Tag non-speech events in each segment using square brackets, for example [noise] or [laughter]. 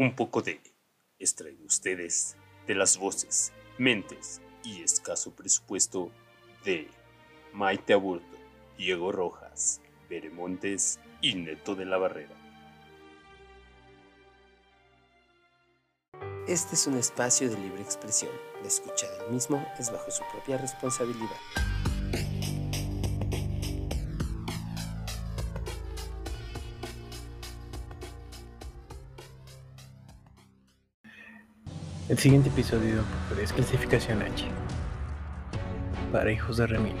un poco de extraído ustedes de las voces, mentes y escaso presupuesto de Maite Aburto, Diego Rojas, Beremontes y Neto de la Barrera. Este es un espacio de libre expresión. La escucha del mismo es bajo su propia responsabilidad. El siguiente episodio es clasificación H para hijos de Remil.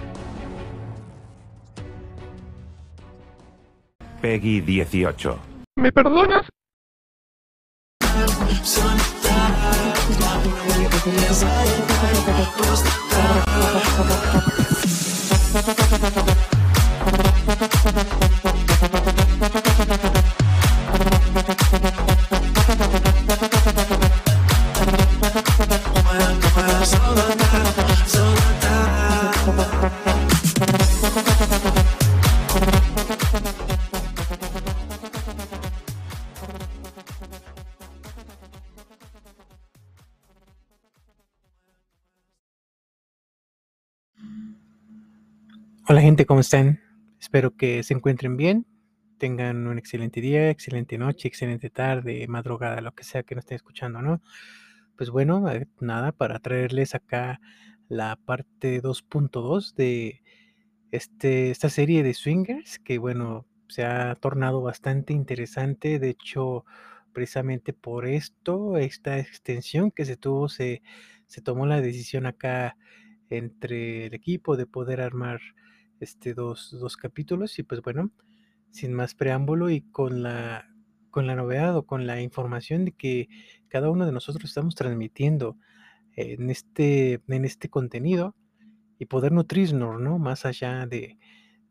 Peggy 18. ¿Me perdonas? Gente, ¿cómo están? Espero que se encuentren bien, tengan un excelente día, excelente noche, excelente tarde, madrugada, lo que sea que nos estén escuchando, ¿no? Pues bueno, eh, nada, para traerles acá la parte 2.2 de este, esta serie de swingers, que bueno, se ha tornado bastante interesante, de hecho, precisamente por esto, esta extensión que se tuvo, se, se tomó la decisión acá entre el equipo de poder armar este, dos, dos capítulos y pues bueno, sin más preámbulo y con la, con la novedad o con la información de que cada uno de nosotros estamos transmitiendo en este, en este contenido y poder nutrirnos, ¿no? Más allá de,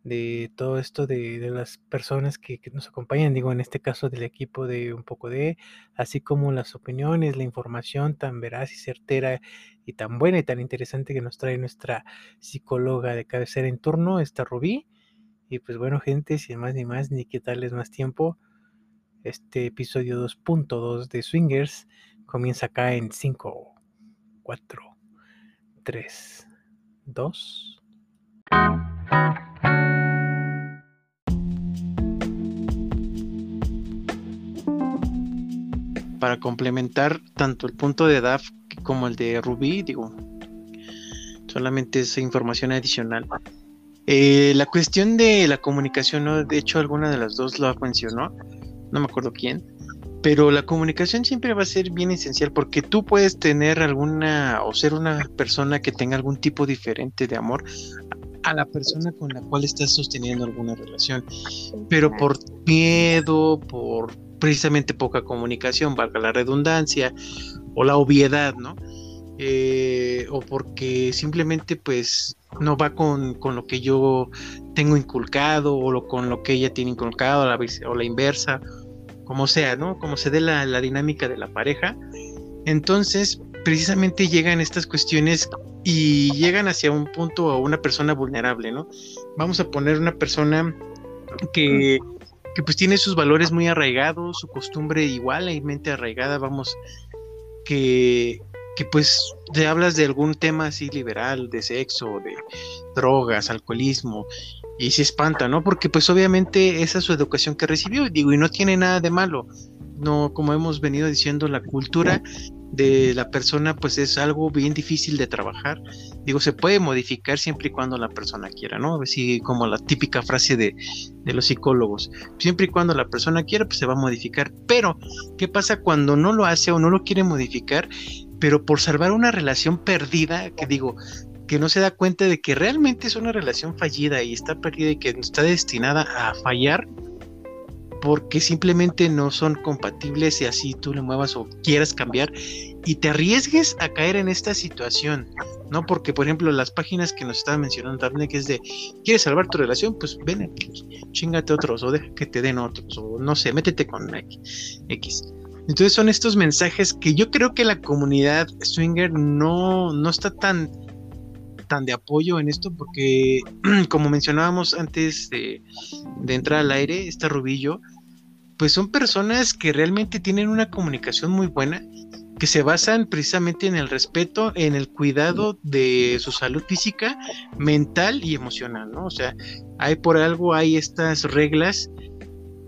de todo esto de, de las personas que, que, nos acompañan, digo, en este caso del equipo de un poco de, así como las opiniones, la información tan veraz y certera y tan buena y tan interesante que nos trae nuestra psicóloga de cabecera en turno, esta Rubí. Y pues bueno, gente, sin más ni más, ni quitarles más tiempo, este episodio 2.2 de Swingers comienza acá en 5, 4, 3, 2. Para complementar tanto el punto de DAF como el de Ruby, digo, solamente esa información adicional. Eh, la cuestión de la comunicación, ¿no? de hecho alguna de las dos lo mencionó, no me acuerdo quién, pero la comunicación siempre va a ser bien esencial porque tú puedes tener alguna o ser una persona que tenga algún tipo diferente de amor a la persona con la cual estás sosteniendo alguna relación, pero por miedo, por precisamente poca comunicación, valga la redundancia, o la obviedad, ¿no? Eh, o porque simplemente pues no va con, con, lo que yo tengo inculcado o con lo que ella tiene inculcado la, o la inversa, como sea, ¿no? Como se dé la, la dinámica de la pareja. Entonces, precisamente llegan estas cuestiones y llegan hacia un punto a una persona vulnerable, ¿no? Vamos a poner una persona que que pues tiene sus valores muy arraigados, su costumbre igual, y mente arraigada, vamos, que, que pues te hablas de algún tema así liberal, de sexo, de drogas, alcoholismo, y se espanta, ¿no? Porque pues obviamente esa es su educación que recibió, digo, y no tiene nada de malo, no, como hemos venido diciendo, la cultura de la persona pues es algo bien difícil de trabajar. Digo, se puede modificar siempre y cuando la persona quiera, ¿no? Así como la típica frase de, de, los psicólogos. Siempre y cuando la persona quiera, pues se va a modificar. Pero, ¿qué pasa cuando no lo hace o no lo quiere modificar? Pero por salvar una relación perdida, que digo, que no se da cuenta de que realmente es una relación fallida y está perdida y que está destinada a fallar, porque simplemente no son compatibles y así tú le muevas o quieras cambiar y te arriesgues a caer en esta situación, ¿no? Porque, por ejemplo, las páginas que nos estaba mencionando Daphne, que es de, ¿quieres salvar tu relación? Pues ven aquí, chingate otros o deja que te den otros o no sé, métete con X. Entonces son estos mensajes que yo creo que la comunidad swinger no, no está tan tan de apoyo en esto porque, [clears throat] como mencionábamos antes de, de entrar al aire, esta Rubillo, pues son personas que realmente tienen una comunicación muy buena, que se basan precisamente en el respeto, en el cuidado de su salud física, mental y emocional, ¿no? O sea, hay por algo, hay estas reglas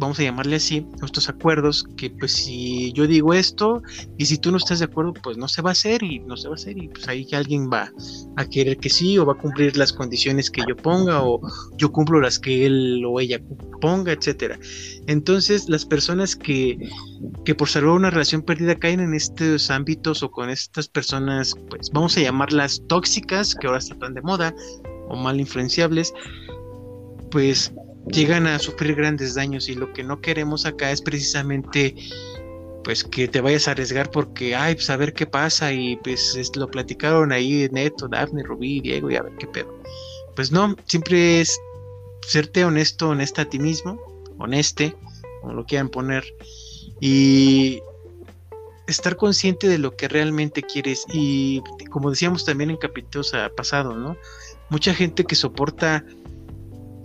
vamos a llamarle así, estos acuerdos, que pues si yo digo esto y si tú no estás de acuerdo, pues no se va a hacer y no se va a hacer y pues ahí alguien va a querer que sí o va a cumplir las condiciones que yo ponga o yo cumplo las que él o ella ponga, etcétera. Entonces las personas que, que por salvar una relación perdida caen en estos ámbitos o con estas personas, pues vamos a llamarlas tóxicas, que ahora están tan de moda, o mal influenciables, pues llegan a sufrir grandes daños y lo que no queremos acá es precisamente pues que te vayas a arriesgar porque, ay, pues a ver qué pasa y pues lo platicaron ahí Neto, Daphne, Rubí, Diego y a ver qué pedo. Pues no, siempre es serte honesto, honesta a ti mismo, honeste, como lo quieran poner, y estar consciente de lo que realmente quieres y como decíamos también en capítulos pasados, ¿no? Mucha gente que soporta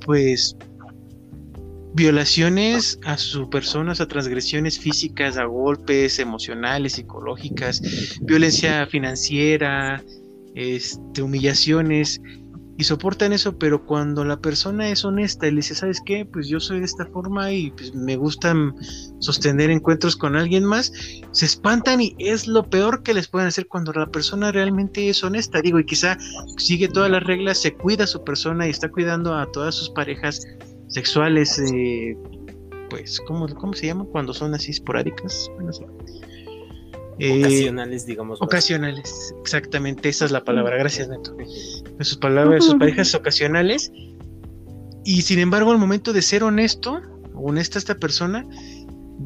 pues violaciones a su persona, a transgresiones físicas, a golpes emocionales, psicológicas, violencia financiera, este, humillaciones, y soportan eso, pero cuando la persona es honesta y le dice, ¿sabes qué? Pues yo soy de esta forma y pues me gusta sostener encuentros con alguien más, se espantan y es lo peor que les pueden hacer cuando la persona realmente es honesta, digo, y quizá sigue todas las reglas, se cuida a su persona y está cuidando a todas sus parejas sexuales, eh, pues, ¿cómo, ¿cómo se llama? Cuando son así esporádicas. Eh, ocasionales, digamos. Ocasionales, exactamente, esa es la palabra. Gracias, Neto. Sus palabras, sus parejas ocasionales. Y sin embargo, al momento de ser honesto, honesta esta persona,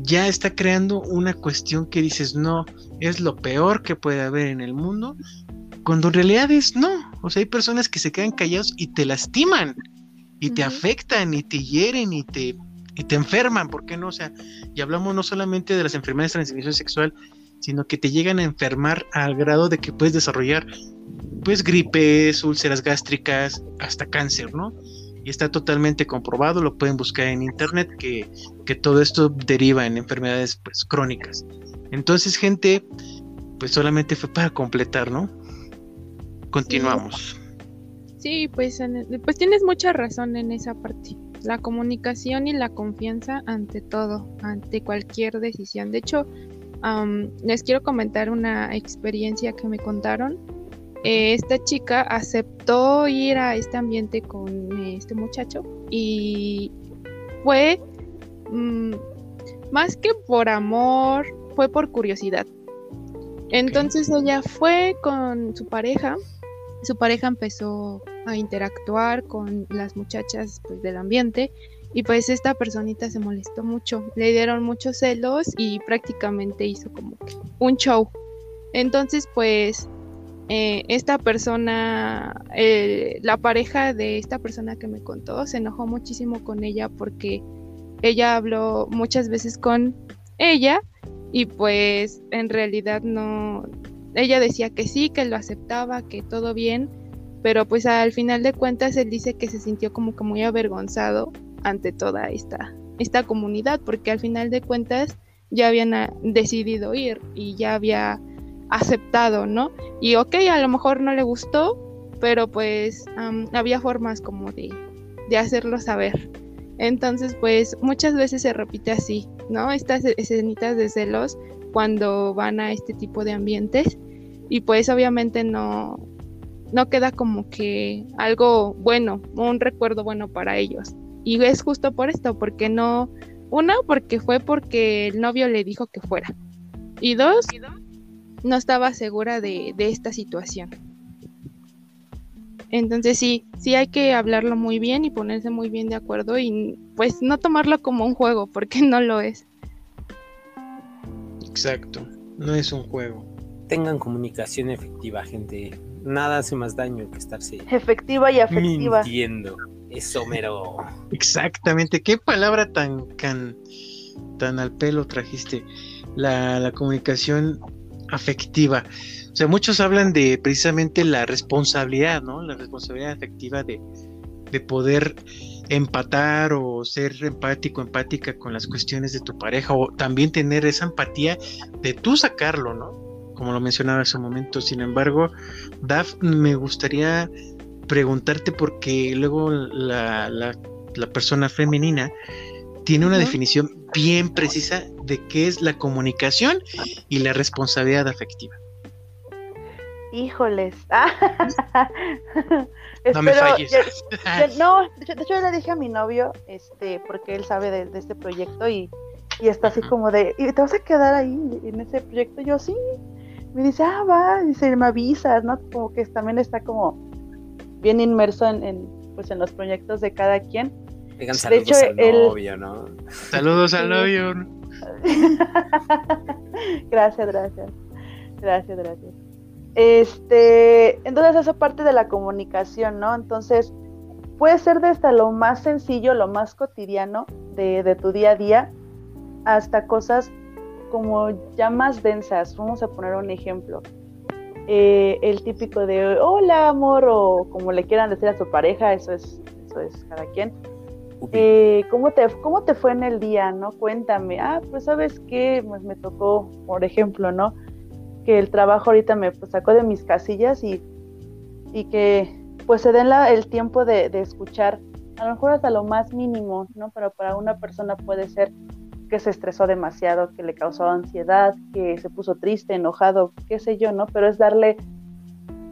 ya está creando una cuestión que dices, no, es lo peor que puede haber en el mundo, cuando en realidad es no. O sea, hay personas que se quedan callados y te lastiman y te afectan y te hieren y te, y te enferman, ¿por qué no? O sea, y hablamos no solamente de las enfermedades de transmisión sexual, sino que te llegan a enfermar al grado de que puedes desarrollar pues gripes, úlceras gástricas, hasta cáncer, ¿no? Y está totalmente comprobado, lo pueden buscar en internet, que, que todo esto deriva en enfermedades pues crónicas. Entonces, gente, pues solamente fue para completar, ¿no? Continuamos. Sí, pues, pues tienes mucha razón en esa parte. La comunicación y la confianza ante todo, ante cualquier decisión. De hecho, les quiero comentar una experiencia que me contaron. Eh, esta chica aceptó ir a este ambiente con este muchacho y fue mm, más que por amor, fue por curiosidad. Entonces ella fue con su pareja su pareja empezó a interactuar con las muchachas pues, del ambiente y pues esta personita se molestó mucho, le dieron muchos celos y prácticamente hizo como un show. Entonces pues eh, esta persona, eh, la pareja de esta persona que me contó, se enojó muchísimo con ella porque ella habló muchas veces con ella y pues en realidad no, ella decía que sí, que lo aceptaba, que todo bien, pero pues al final de cuentas él dice que se sintió como que muy avergonzado ante toda esta, esta comunidad, porque al final de cuentas ya habían ah, decidido ir y ya había aceptado, ¿no? Y ok, a lo mejor no le gustó, pero pues había formas como de, de hacerlo saber. Entonces, pues muchas veces se repite así, ¿no? Estas escenitas de celos cuando van a este tipo de ambientes y pues obviamente no, no queda como que algo bueno, un recuerdo bueno para ellos. Y es justo por esto, porque no, una, porque fue porque el novio le dijo que fuera. Y dos, no estaba segura de, de esta situación. Entonces sí, sí hay que hablarlo muy bien y ponerse muy bien de acuerdo y pues no tomarlo como un juego, porque [laughs] no lo es. Exacto, no es un juego. Tengan comunicación efectiva, gente. Nada hace más daño que estarse efectiva y afectiva. Mintiendo. Eso mero. Exactamente. Qué palabra tan, tan, tan al pelo trajiste. La, la comunicación afectiva. O sea, muchos hablan de precisamente la responsabilidad, ¿no? La responsabilidad afectiva de, de poder empatar o ser empático, empática con las cuestiones de tu pareja o también tener esa empatía de tú sacarlo, ¿no? Como lo mencionaba hace un momento. Sin embargo, Daf, me gustaría preguntarte porque luego la, la, persona femenina tiene una definición bien precisa de qué es la comunicación y la responsabilidad afectiva. Híjoles. [laughs] no me falles. [laughs] no, de hecho, yo le dije a mi novio, este, porque él sabe de, este proyecto y, está así como de, ¿y te vas a quedar ahí en ese proyecto? Yo sí. Me dice, ah, va, dice, me avisas, ¿no? Como que también está como bien inmerso en, pues en los proyectos de cada quien. Digan saludos al novio, ¿no? Saludos al novio. [laughs] gracias, gracias. Gracias, gracias. Este, entonces esa parte de la comunicación, ¿no? Entonces, puede ser desde lo más sencillo, lo más cotidiano de, tu día a día, hasta cosas como ya más densas. Vamos a poner un ejemplo. Eh, el típico de hola amor o como le quieran decir a su pareja, eso es, eso es cada quien. Eh, ¿cómo, te, ¿Cómo te fue en el día? ¿No? Cuéntame. Ah, pues sabes qué, pues me tocó, por ejemplo, ¿no? que el trabajo ahorita me pues, sacó de mis casillas y, y que pues se den la, el tiempo de, escuchar, a lo mejor hasta lo más mínimo, ¿no? Pero para una persona puede ser que se estresó demasiado, que le causó ansiedad, que se puso triste, enojado, qué sé yo, ¿no? Pero es darle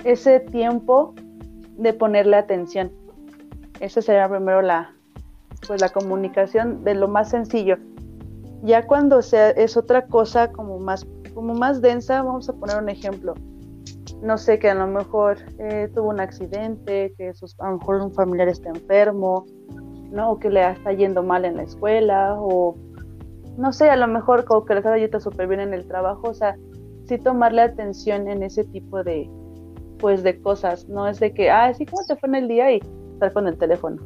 ese tiempo de ponerle atención. Esa sería primero la, pues la comunicación de lo más sencillo. Ya cuando sea, es otra cosa como más como más densa, vamos a poner un ejemplo. No sé, que a lo mejor eh, tuvo un accidente, que sus, a lo mejor un familiar está enfermo, ¿no? O que le está yendo mal en la escuela, o no sé, a lo mejor como que le está yendo súper bien en el trabajo, o sea, sí tomarle atención en ese tipo de, pues, de cosas. No es de que, ah, sí, ¿cómo te fue en el día? Y estar con el teléfono.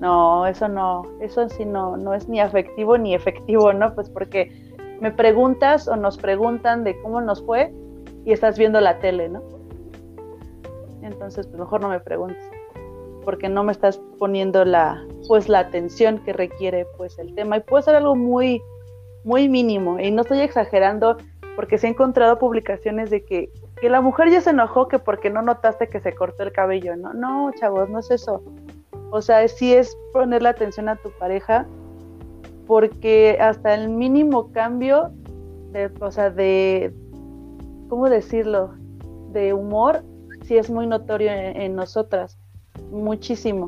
No, eso no, eso sí no, no es ni afectivo ni efectivo, ¿no? Pues porque me preguntas o nos preguntan de cómo nos fue y estás viendo la tele, ¿no? Entonces, pues mejor no me preguntes, porque no me estás poniendo la, pues la atención que requiere pues el tema y puede ser algo muy, muy mínimo y no estoy exagerando porque se han encontrado publicaciones de que, que la mujer ya se enojó que porque no notaste que se cortó el cabello, ¿no? No, chavos, no es eso. O sea, sí es ponerle atención a tu pareja porque hasta el mínimo cambio de, o sea, de, ¿cómo decirlo? De humor, sí es muy notorio en, nosotras, muchísimo.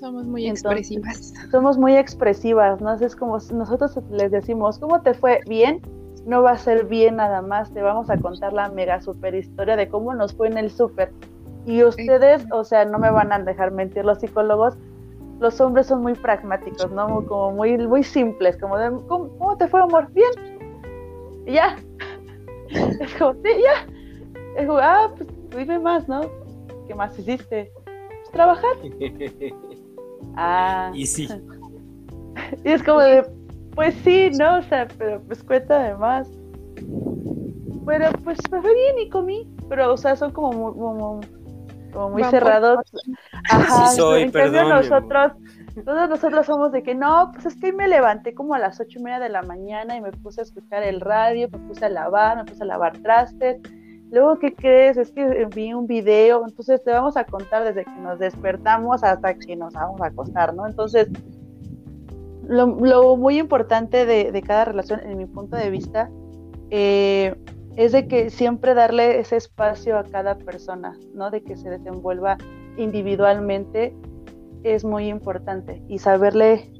Somos muy expresivas. [laughs] Somos muy expresivas, ¿no? Es como nosotros les decimos, ¿cómo te fue? Bien, no va a ser bien nada más, te vamos a contar la mega super historia de cómo nos fue en el súper. Y ustedes, o sea, no me van a dejar mentir los psicólogos, los hombres son muy pragmáticos, ¿no? Como muy, muy simples, como de, ¿cómo, te fue, amor? Bien. Y ya. [laughs] Es como, sí, ya. Es como, ah, pues dime más, ¿no? ¿Qué más hiciste? Pues trabajar. [laughs] ah. Y sí. [laughs] y es como de, pues sí, ¿no? O sea, pero pues cuéntame más. Pero pues me fue bien y comí. Pero, o sea, son como muy como muy cerrados. [laughs] Ajá, soy, en cambio nosotros, todos nosotros somos de que no, pues es que me levanté como a las ocho y media de la mañana y me puse a escuchar el radio, me puse a lavar, me puse a lavar trastes. Luego, ¿qué crees? Es que vi un video, entonces te vamos a contar desde que nos despertamos hasta que nos vamos a acostar, ¿no? Entonces, lo, muy importante de, de, cada relación, en mi punto de vista, eh, es de que siempre darle ese espacio a cada persona, ¿no? De que se desenvuelva individualmente es muy importante y saberle,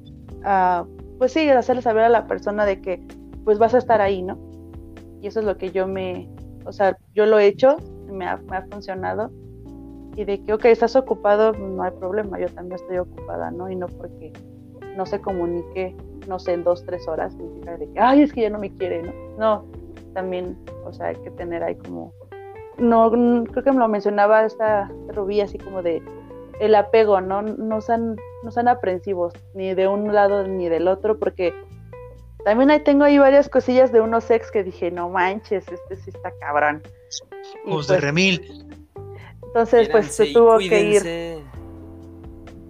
uh, pues sí, hacerle saber a la persona de que pues vas a estar ahí, ¿no? Y eso es lo que yo me, o sea, yo lo he hecho, me ha, funcionado y de que, ok, estás ocupado, no hay problema, yo también estoy ocupada, ¿no? Y no porque no se comunique, no sé, en dos, tres horas, significa de que, ay, es que ya no me quiere, ¿no? No, también, o sea, hay que tener ahí como, no, creo que me lo mencionaba esta Rubí, así como de el apego, ¿no? No sean, no sean aprensivos, ni de un lado ni del otro, porque también ahí tengo ahí varias cosillas de unos ex que dije, no manches, este sí está cabrón. Y pues, de remil. Entonces, pues se tuvo que ir.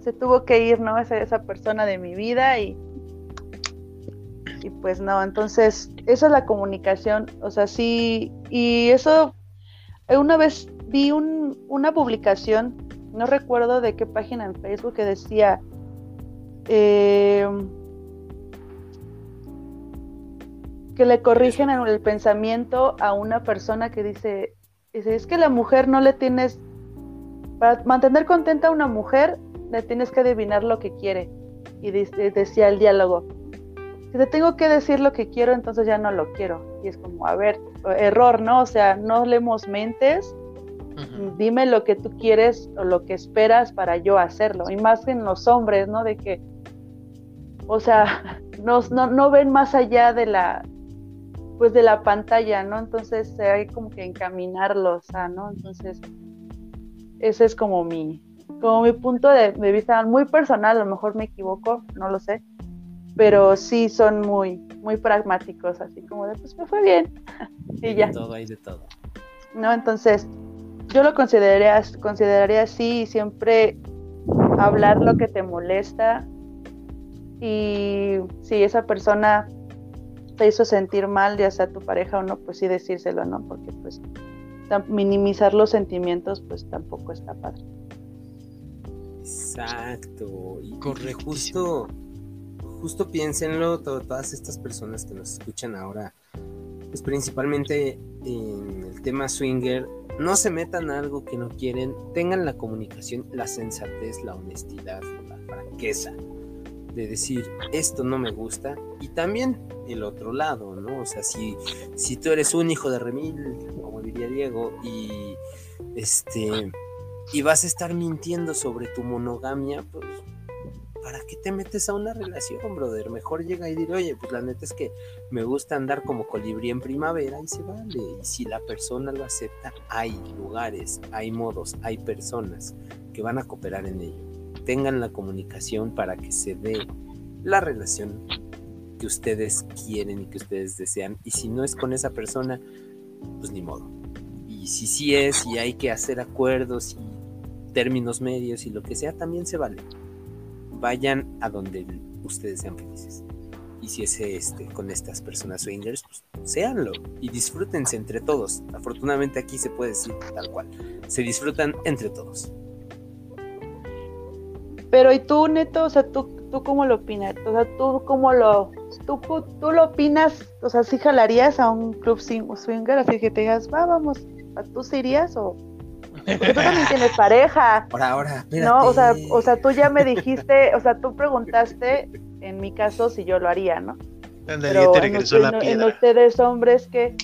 se tuvo que ir, ¿no? Esa, esa persona de mi vida y, y pues no, entonces esa es la comunicación, o sea, sí, y eso, una vez vi un, una publicación, no recuerdo de qué página en Facebook, que decía, eh, que le corrigen el pensamiento a una persona que dice, es que la mujer no le tienes, para mantener contenta a una mujer, le tienes que adivinar lo que quiere. Y decía el diálogo, si te tengo que decir lo que quiero, entonces ya no lo quiero. Y es como, a ver, error, ¿no? O sea, no leemos mentes, dime lo que tú quieres o lo que esperas para yo hacerlo. Y más en los hombres, ¿no? De que, o sea, [laughs] no, no ven más allá de la, pues de la pantalla, ¿no? Entonces hay como que encaminarlos, ¿no? Entonces, ese es como mi, como mi punto de, vista muy personal, a lo mejor me equivoco, no lo sé, pero sí son muy, muy pragmáticos, así como de, pues me fue bien, [laughs] y ya. De todo, hay de todo. ¿No? Entonces, yo lo consideraría, consideraría así, siempre hablar lo que te molesta, y si esa persona te hizo sentir mal, ya sea tu pareja o no, pues sí decírselo, ¿no? Porque pues minimizar los sentimientos pues tampoco está padre. Exacto. Y justo, justo piénsenlo, todas estas personas que nos escuchan ahora, pues principalmente en el tema swinger, no se metan a algo que no quieren, tengan la comunicación, la sensatez, la honestidad, la franqueza de decir esto no me gusta y también el otro lado, ¿no? O sea, si, si tú eres un hijo de Remil, como diría Diego, y este y vas a estar mintiendo sobre tu monogamia, pues ¿para qué te metes a una relación, brother? Mejor llega y dir, oye, pues la neta es que me gusta andar como colibrí en primavera y se vale. Y si la persona lo acepta, hay lugares, hay modos, hay personas que van a cooperar en ello tengan la comunicación para que se dé la relación que ustedes quieren y que ustedes desean. Y si no es con esa persona, pues ni modo. Y si sí es y hay que hacer acuerdos y términos medios y lo que sea, también se vale. Vayan a donde ustedes sean felices. Y si es este, con estas personas swingers, pues séanlo y disfrútense entre todos. Afortunadamente aquí se puede decir tal cual. Se disfrutan entre todos. Pero ¿y tú, Neto? O sea, ¿tú, tú cómo lo opinas? O sea, ¿tú cómo lo... Tú, tú lo opinas? O sea, ¿sí jalarías a un club swinger? Así que te digas, va, vamos, ¿tú sí irías o...? Porque tú también tienes pareja. Por ahora, No, o sea, o sea, tú ya me dijiste, o sea, tú preguntaste, en mi caso, si yo lo haría, ¿no? Pero te regresó la piedra. en ustedes hombres que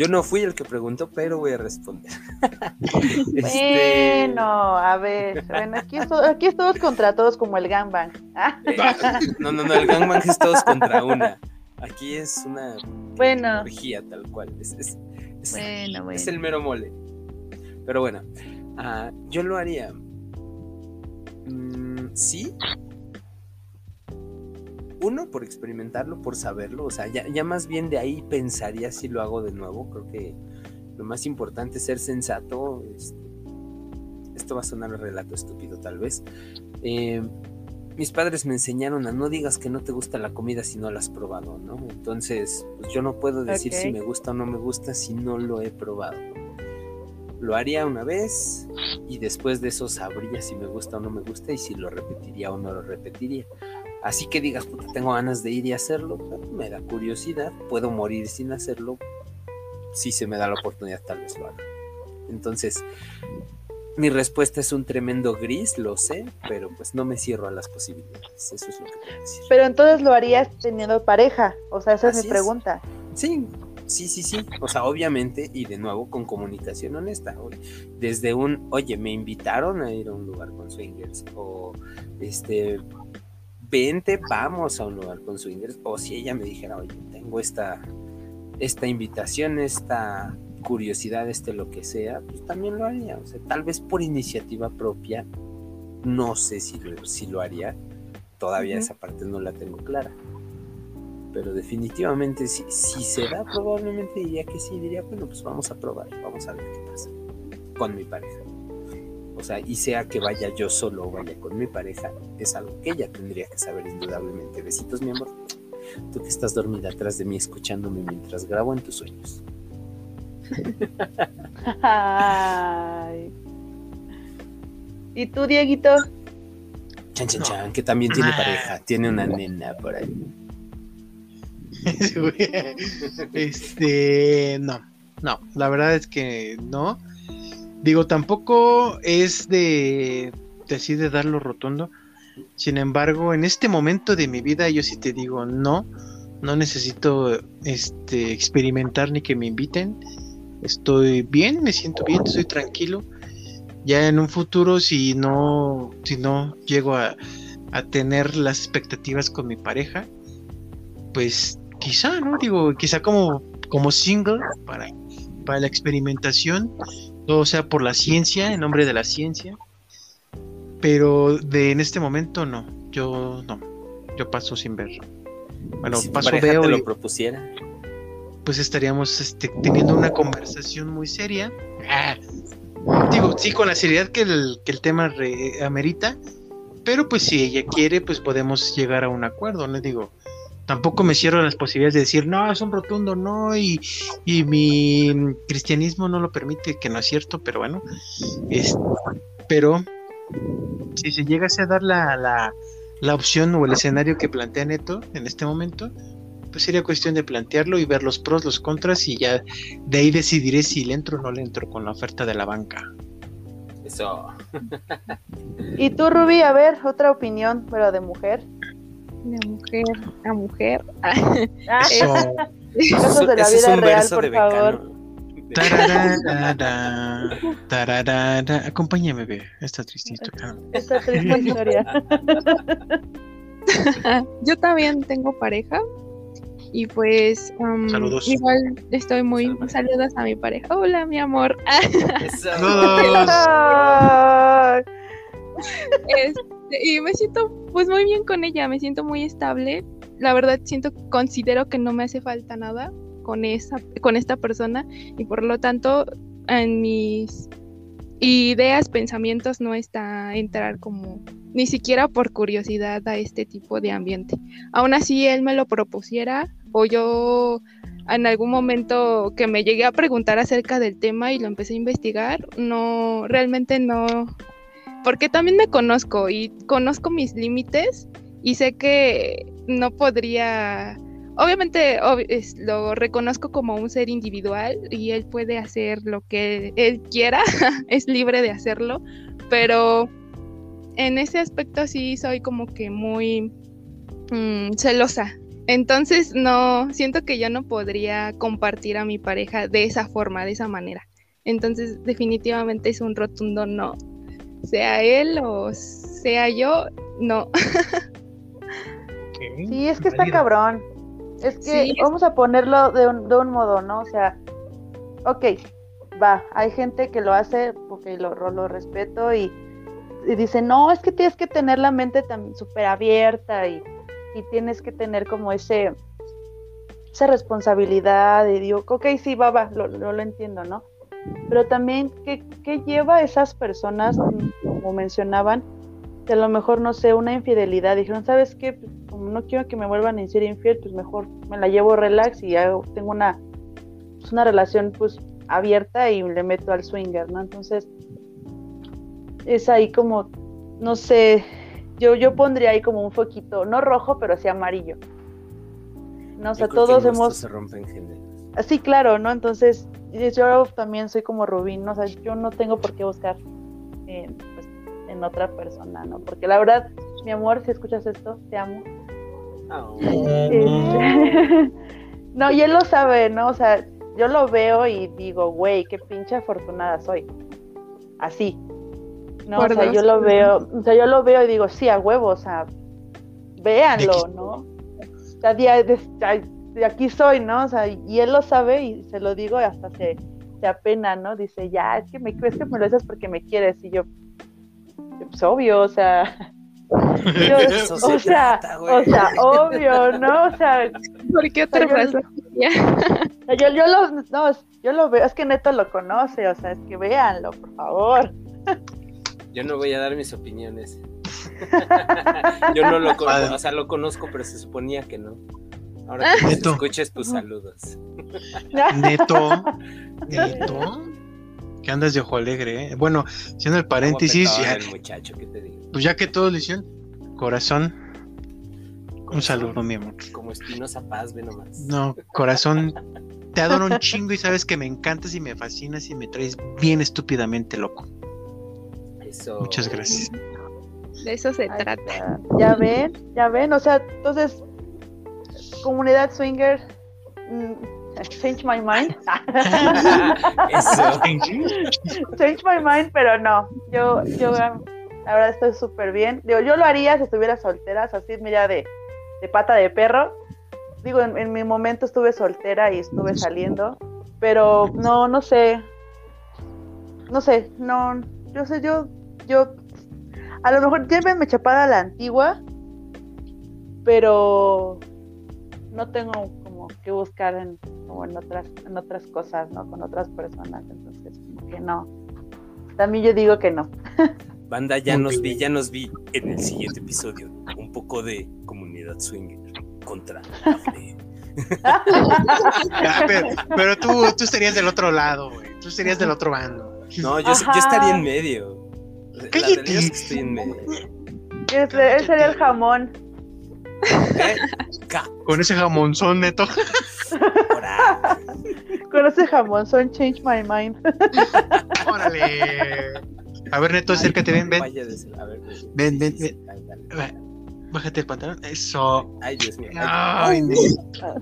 yo no fui el que preguntó, pero voy a responder. [laughs] Este, bueno, a ver, bueno, aquí, es todos contra todos como el gangbang. [laughs] no, no, no, el gangbang es todos contra una. Aquí es una bueno. tal cual. Es, es, bueno, bueno. es, el mero mole. Pero bueno, uh, yo lo haría. Mm, sí, uno, por experimentarlo, por saberlo, o sea, ya, más bien de ahí pensaría si lo hago de nuevo. Creo que lo más importante es ser sensato. Este, esto va a sonar un relato estúpido, tal vez. Eh, mis padres me enseñaron a no digas que no te gusta la comida si no la has probado, ¿no? Entonces, pues yo no puedo decir si me gusta o no me gusta si no lo he probado. Lo haría una vez y después de eso sabría si me gusta o no me gusta y si lo repetiría o no lo repetiría. Así que digas, tengo ganas de ir y hacerlo, me da curiosidad, puedo morir sin hacerlo, si se me da la oportunidad tal vez lo haga. Entonces, mi respuesta es un tremendo gris, lo sé, pero pues no me cierro a las posibilidades, eso es lo que puedo decir. Pero entonces lo harías teniendo pareja, o sea, esa es mi pregunta. Sí, sí, sí, sí, o sea, obviamente, y de nuevo con comunicación honesta, desde un, oye, me invitaron a ir a un lugar con swingers, o este, vente, vamos a un lugar con swingers. O si ella me dijera, oye, tengo esta, esta invitación, esta curiosidad, este lo que sea, pues también lo haría. O sea, tal vez por iniciativa propia, no sé si lo, si lo haría. Todavía esa parte no la tengo clara. Pero definitivamente, si, si se da, probablemente diría que sí. Diría, bueno, pues vamos a probar, vamos a ver qué pasa con mi pareja. O sea, y sea que vaya yo solo o vaya con mi pareja, es algo que ella tendría que saber indudablemente. Besitos, mi amor. Tú que estás dormida atrás de mí escuchándome mientras grabo en tus sueños. Ay. ¿Y tú, Dieguito? Chan, chan, chan, que también tiene pareja, tiene una nena por ahí. [laughs] este, no, no, la verdad es que no. Digo, tampoco es de, de de darlo rotundo. Sin embargo, en este momento de mi vida yo sí te digo, no, no necesito este experimentar ni que me inviten. Estoy bien, me siento bien, estoy tranquilo. Ya en un futuro si no si no llego a, a tener las expectativas con mi pareja, pues quizá, ¿no? Digo, quizá como como single para para la experimentación, todo sea por la ciencia, en nombre de la ciencia pero de en este momento no, yo no, yo paso sin verlo. Bueno, si paso veo te lo propusiera. Pues estaríamos este, teniendo una conversación muy seria. Ah, digo, sí, con la seriedad que el, que el tema amerita, pero pues si ella quiere, pues podemos llegar a un acuerdo, ¿no? Digo, tampoco me cierro las posibilidades de decir, no, es un rotundo no, y, y mi cristianismo no lo permite, que no es cierto, pero bueno, es, pero si se llegase a dar la, la, la, opción o el escenario que plantea Neto en este momento, pues sería cuestión de plantearlo y ver los pros, los contras y ya de ahí decidiré si le entro o no le entro con la oferta de la banca. Eso. [laughs] y tú, Ruby, a ver, otra opinión, pero de mujer. De mujer a mujer. [laughs] Eso. Casos de la vida real, por favor. Acompáñame, ve esta triste historia. Esta triste historia. Yo también tengo pareja. Y pues um, saludos. igual estoy muy saludos. a mi pareja. Hola, mi amor. [laughs] Este, y me siento pues muy bien con ella, me siento muy estable. La verdad siento, considero que no me hace falta nada con, esa, con esta persona y por lo tanto en mis ideas, pensamientos no está entrar como ni siquiera por curiosidad a este tipo de ambiente. Aún así él me lo propusiera o yo en algún momento que me llegué a preguntar acerca del tema y lo empecé a investigar, no, realmente no, porque también me conozco y conozco mis límites y sé que no podría obviamente lo reconozco como un ser individual y él puede hacer lo que él quiera, [laughs] es libre de hacerlo, pero en ese aspecto sí soy como que muy mm, celosa. Entonces no, siento que yo no podría compartir a mi pareja de esa forma, de esa manera. Entonces definitivamente es un rotundo no. Sea él o sea yo, no. [laughs] Sí, es que está cabrón. Es que vamos a ponerlo de un, de un modo, ¿no? O sea, ok, va, hay gente que lo hace, porque lo, lo respeto y, dice, no, es que tienes que tener la mente tan súper abierta y, tienes que tener como ese esa responsabilidad y digo, ok, sí, va, va, lo, lo, lo entiendo, ¿no? Pero también, ¿qué, ¿qué, lleva a esas personas, como mencionaban, que a lo mejor, no sé, una infidelidad? Dijeron, ¿sabes qué? no quiero que me vuelvan a decir infiel, pues mejor me la llevo relax y ya tengo una, pues una relación pues abierta y le meto al swinger, ¿no? Entonces, es ahí como, no sé, yo, yo pondría ahí como un foquito, no rojo, pero sí amarillo. No, o sea, todos hemos... Se rompen Sí, claro, ¿no? Entonces, yo también soy como Rubín, ¿no? O sea, yo no tengo por qué buscar pues, en otra persona, ¿no? Porque la verdad, mi amor, si escuchas esto, te amo. [laughs] no, y él lo sabe, ¿no? O sea, yo lo veo y digo, güey, qué pinche afortunada soy. Así. No, o sea, yo lo veo, o sea, yo lo veo y digo, sí, a huevo, o sea, véanlo, [laughs] ¿no? O sea, de, aquí soy, ¿no? O sea, y él lo sabe y se lo digo y hasta se, se apena, ¿no? Dice, ya, es que me crees que me lo dices porque me quieres. Y yo, pues obvio, o sea, [laughs] o, sea, o sea, obvio, ¿no? O sea, ¿por qué otra razón? [laughs] Yo, yo, lo, no, yo lo veo, es que Neto lo conoce, o sea, es que véanlo, por favor. Yo no voy a dar mis opiniones. [laughs] Yo no lo conozco, o sea, lo conozco, pero se suponía que no. Ahora que Neto. escuches tus saludos. Neto, [laughs] neto, que andas de ojo alegre, ¿eh? Bueno, siendo el paréntesis, Guapetón ya, el muchacho, ¿qué te digo? pues ya que todos le hicieron, corazón, un saludo, mi amor. Como Espinosa Paz, ve nomás. No, corazón, te adoro un chingo y sabes que me encantas y me fascinas y me traes bien estúpidamente loco. Eso. Muchas gracias. De eso se trata. Ya ven, ya ven, o sea, entonces, comunidad swinger, mm, change my mind. [laughs] Eso. [laughs] change my mind, pero no, yo, yo la verdad estoy súper bien. Digo, yo lo haría si estuviera soltera, así mira de, de pata de perro. Digo, en, en mi momento estuve soltera y estuve saliendo, pero no, no sé, no sé, no, yo sé, yo, yo, a lo mejor llévenme chapada a la antigua, pero no tengo como que buscar en, como en otras, en otras cosas, ¿no? Con otras personas, entonces como que no. También yo digo que no. [laughs] Banda, ya Muy nos bien. vi, ya nos vi en el siguiente episodio. Un poco de comunidad swinger contra. Ah, pero, pero tú, tú estarías del otro lado, güey. Tú estarías del otro bando. No, yo, yo estaría en medio. La Cállate. realidad es que estoy en medio. Él sería el jamón. ¿Eh? Con ese jamonzón, neto. [laughs] Con ese jamón son change my mind. [laughs] Órale. A ver, neto, acércate, ven, ven. Ven, ven. Ven. Bájate el pantalón. Eso. Ay, Dios mío. Ay, neto. [laughs]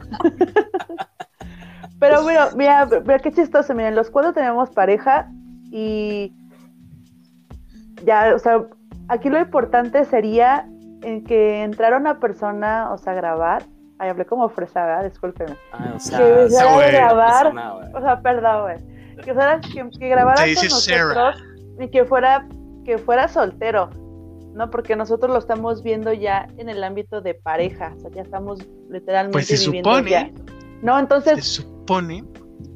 Pero bueno, mira, mira qué chistoso. Miren, los cuatro tenemos pareja y ya, o sea, aquí lo importante sería en que entrara una persona, o sea, a grabar. Ay, hablé como fresada, discúlpeme. Ah, o sea, Que sí, empezara a güey. grabar, persona, o sea, perdón, güey. Que, fuera- que, que grabara con nosotros Sarah. y que fuera, que fuera soltero, ¿no? Porque nosotros lo estamos viendo ya en el ámbito de pareja, o sea, ya estamos literalmente Pues se viviendo supone, ya. No, se entonces, supone,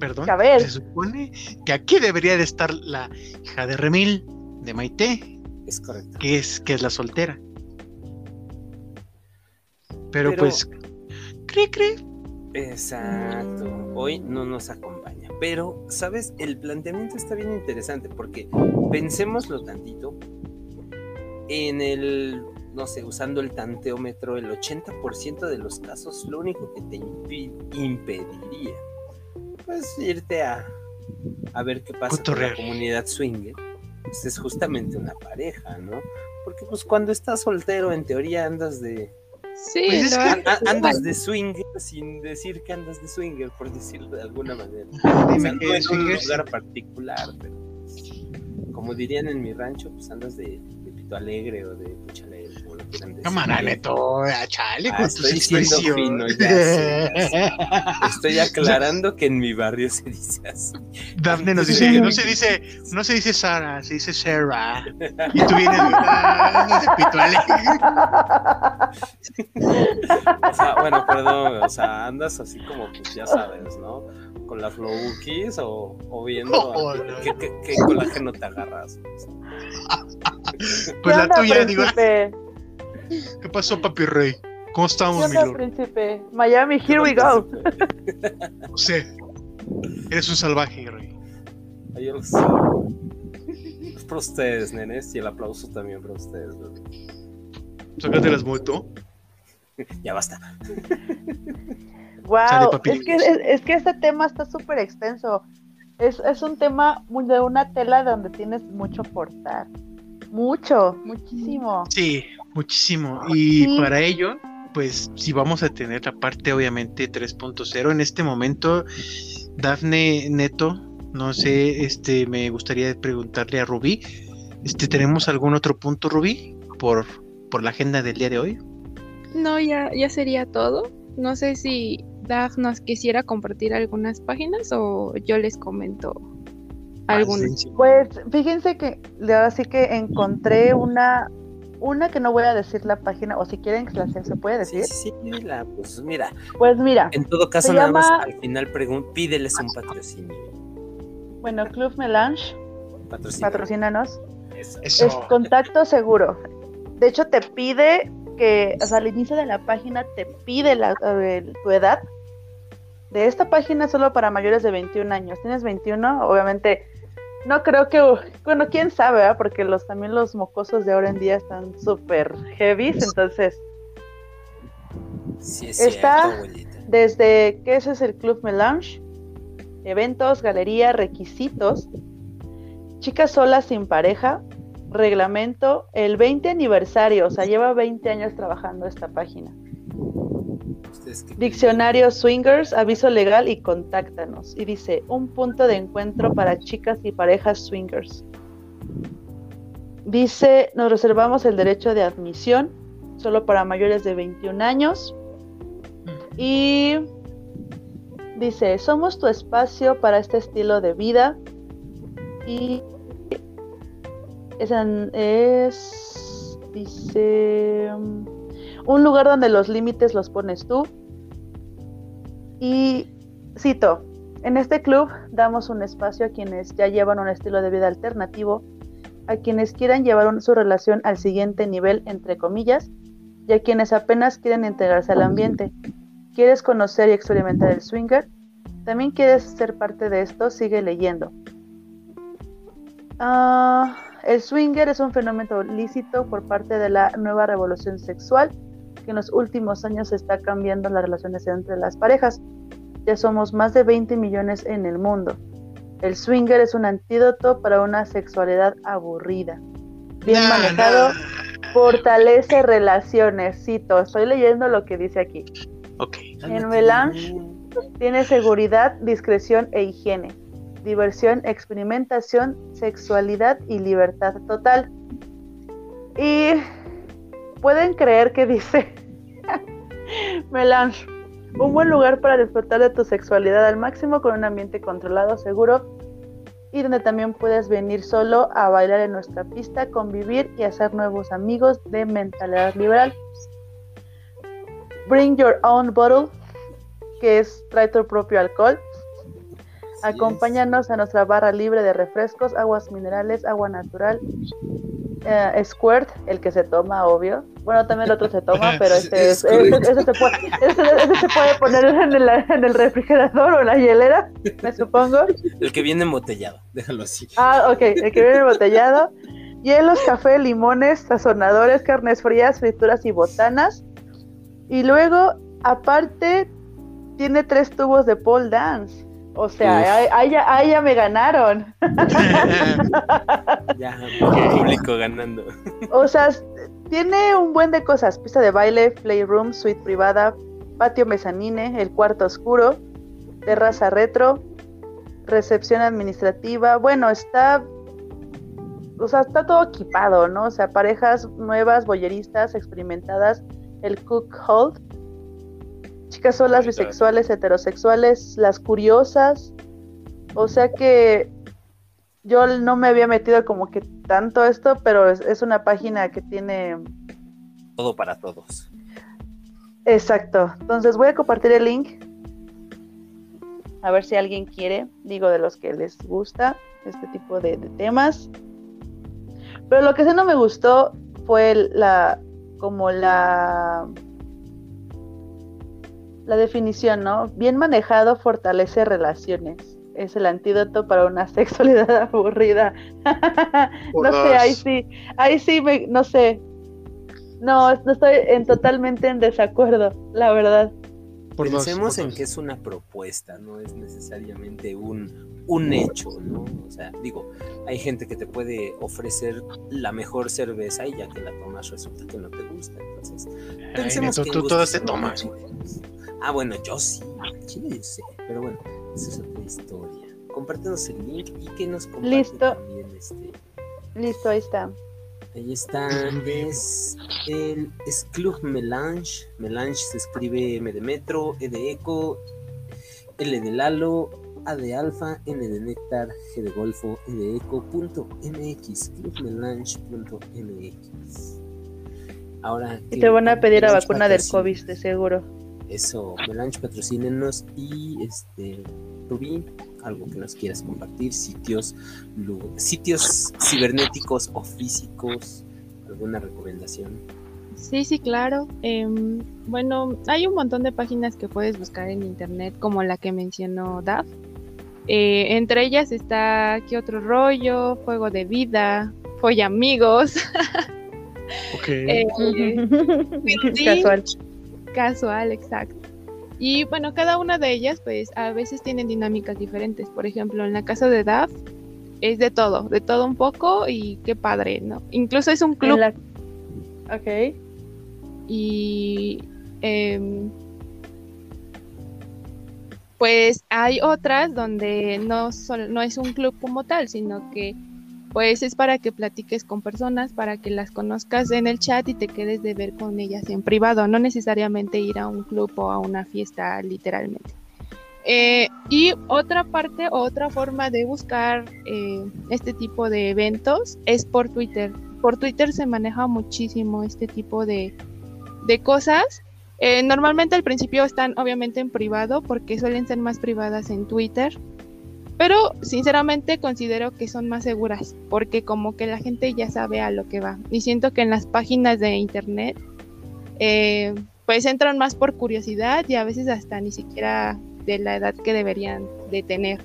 perdón, A ver. se supone que aquí debería de estar la hija de Remil, de Maite, Es correcto. que es, que es la soltera. Pero, Pero- pues, cree, cree. Exacto. Hoy no nos acompaña. Pero, ¿sabes? El planteamiento está bien interesante porque pensémoslo tantito. En el, no sé, usando el tanteómetro, el 80% de los casos, lo único que te impediría, pues irte a, a ver qué pasa con la comunidad swinger, pues es justamente una pareja, ¿no? Porque pues cuando estás soltero, en teoría andas de, Sí, Pues es que- An- an- andas de swinger sin decir que andas de swinger, por decirlo de alguna manera. O Dime sea, que no es en un lugar particular, pero como dirían en mi rancho, pues andas de, de pito alegre o de pucha Cámara, neto, ah, chale Ah, con estoy tus fino, ya sé, ya Estoy [laughs] aclarando que en mi barrio se dice así. Dafne nos dice, no se dice, no se dice Sara, se dice Sarah. Y tú vienes ah. [laughs] O sea, bueno, perdón, o sea, andas así como, pues ya sabes, ¿no? Con las lowkies o, o viendo Oh, no. qué, qué- qué colágeno te agarras. Pues ¿Qué la tuya, digo? ¿Qué pasó, papi rey? ¿Cómo ¿Qué estamos, mi lord? príncipe? Miami, here we go. No sé. Eres un salvaje, rey. Ay, yo lo sé. Es para ustedes, nenes, y el aplauso también para ustedes. Sácate las moto. [laughs] Ya basta. Wow, es que, es, es que este tema está súper extenso. Es, es un tema de una tela donde tienes mucho por dar. Mucho, muchísimo. Sí, muchísimo. Y Sí. para ello, pues sí vamos a tener la parte obviamente 3.0 en este momento. Dafne Neto, no sé, este me gustaría preguntarle a Rubí, este tenemos algún otro punto Rubí por por la agenda del día de hoy. No, ya, ya sería todo. No sé si Daf nos quisiera compartir algunas páginas o yo les comento Pues fíjense que de ahora sí que encontré una, una que no voy a decir la página, o si quieren que la se se puede decir. sí, sí, la- pues mira, Pues mira, en todo caso, nada más al final pídeles un patrocinio. bueno, Club Melange, Patrocinio. patrocínanos. Eso. Es contacto seguro. De hecho, te pide que, o sea, al inicio de la página te pide la, eh, tu edad. De esta página solo para mayores de 21 años. ¿Tienes 21? Obviamente, no creo que, bueno, quién sabe, ¿verdad? Porque los también los mocosos de ahora en día están súper heavy, entonces Sí, es Está- cierto, abuelita. Desde que ese es el Club Melange, eventos, galería, requisitos, chicas solas sin pareja, reglamento, el 20 aniversario, o sea, lleva 20 años trabajando esta página. ¿Ustedes qué Diccionario swingers, aviso legal y contáctanos. Y dice, un punto de encuentro para chicas y parejas swingers. Dice, nos reservamos el derecho de admisión, solo para mayores de 21 años. Y dice, somos tu espacio para este estilo de vida. Y es, es dice, un lugar donde los límites los pones tú. Y cito, en este club damos un espacio a quienes ya llevan un estilo de vida alternativo, a quienes quieran llevar su relación al siguiente nivel, entre comillas, y a quienes apenas quieren integrarse al ambiente. ¿Quieres conocer y experimentar el swinger? ¿También quieres ser parte de esto? Sigue leyendo. Ah, el swinger es un fenómeno lícito por parte de la nueva revolución sexual que en los últimos años está cambiando las relaciones entre las parejas. Ya somos más de 20 millones en el mundo. El swinger es un antídoto para una sexualidad aburrida. Bien manejado, fortalece relaciones. Cito, estoy leyendo lo que dice aquí. Ok. En Melange tiene seguridad, discreción e higiene. Diversión, experimentación, sexualidad y libertad total. Y pueden creer que dice [laughs] Melange, un buen lugar para disfrutar de tu sexualidad al máximo con un ambiente controlado, seguro y donde también puedes venir solo a bailar en nuestra pista, convivir y hacer nuevos amigos de mentalidad liberal. Bring your own bottle, que es trae tu propio alcohol. Acompáñanos a nuestra barra libre de refrescos, aguas minerales, agua natural, eh, squirt, el que se toma, obvio. Bueno, también el otro se toma, [laughs] pero este, Es ese, correcto. ese se puede, [laughs] ese- ese se puede poner en el, en el refrigerador o en la hielera, me supongo. El que viene embotellado, déjalo así. Ah, ok, el que viene embotellado. Hielos, café, limones, sazonadores, carnes frías, frituras y botanas. Y luego, aparte, tiene tres tubos de pole dance. O sea, ahí ya me ganaron. [laughs] Ya, público ganando. O sea, tiene un buen de cosas. Pista de baile, playroom, suite privada, patio mezanine, el cuarto oscuro, terraza retro, recepción administrativa. Bueno, está... O sea, está todo equipado, ¿no? O sea, parejas nuevas, boyeristas, experimentadas, el cook hold, chicas solas, bisexuales, heterosexuales, las curiosas. O sea que yo no me había metido como que tanto esto, pero es, es una página que tiene... Todo para todos. Exacto. Entonces voy a compartir el link. A ver si alguien quiere, digo, de los que les gusta este tipo de, de temas. Pero lo que sí no me gustó fue la, como la, la definición, ¿no? Bien manejado fortalece relaciones. Es el antídoto para una [laughs] sexualidad aburrida. [laughs] No sé, ahí sí, ahí sí me, no sé. No, no estoy en, totalmente en desacuerdo, la verdad. Por dos, Pensemos por en dos. que es una propuesta, no es necesariamente un, un hecho, ¿no? O sea, digo, hay gente que te puede ofrecer la mejor cerveza y ya que la tomas resulta que no te gusta. Entonces, Ay, pensemos neto, que en tú todas te tomas. Ah, bueno, yo sí, chile yo sé, pero bueno, esa es otra historia. Compártenos el link y que nos comparten Listo. también este. Listo, ahí está. Ahí está, es el es Club Melange. Melange se escribe M de metro, E de eco, L de Lalo, A de alfa, N de néctar, G de golfo, E de eco, punto MX, clubmelange.mx. Ahora. Y te van a pedir la vacuna del COVID, de seguro. Eso, Melange patrocínenos y este, Rubí, algo que nos quieras compartir, sitios, sitios cibernéticos o físicos, alguna recomendación. Sí, sí, claro. Em, bueno, hay un montón de páginas que puedes buscar en internet, como la que mencionó Daf. Eh, entre ellas está ¿Qué otro rollo? Juego de vida, Folla Amigos. [laughs] Ok. Eh, [laughs] Casual. Casual, exacto. Y bueno, cada una de ellas, pues a veces tienen dinámicas diferentes. Por ejemplo, en la casa de Daf es de todo, de todo un poco y qué padre, ¿no? Incluso es un club. La- Ok. Y em, pues hay otras donde no, sol- no es un club como tal, sino que pues es para que platiques con personas, para que las conozcas en el chat y te quedes de ver con ellas en privado, no necesariamente ir a un club o a una fiesta literalmente. Eh, y otra parte, otra forma de buscar eh, este tipo de eventos es por Twitter. Por Twitter se maneja muchísimo este tipo de, de cosas. Eh, normalmente al principio están obviamente en privado porque suelen ser más privadas en Twitter. Pero sinceramente considero que son más seguras porque como que la gente ya sabe a lo que va. Y siento que en las páginas de internet eh, pues entran más por curiosidad y a veces hasta ni siquiera de la edad que deberían de tener.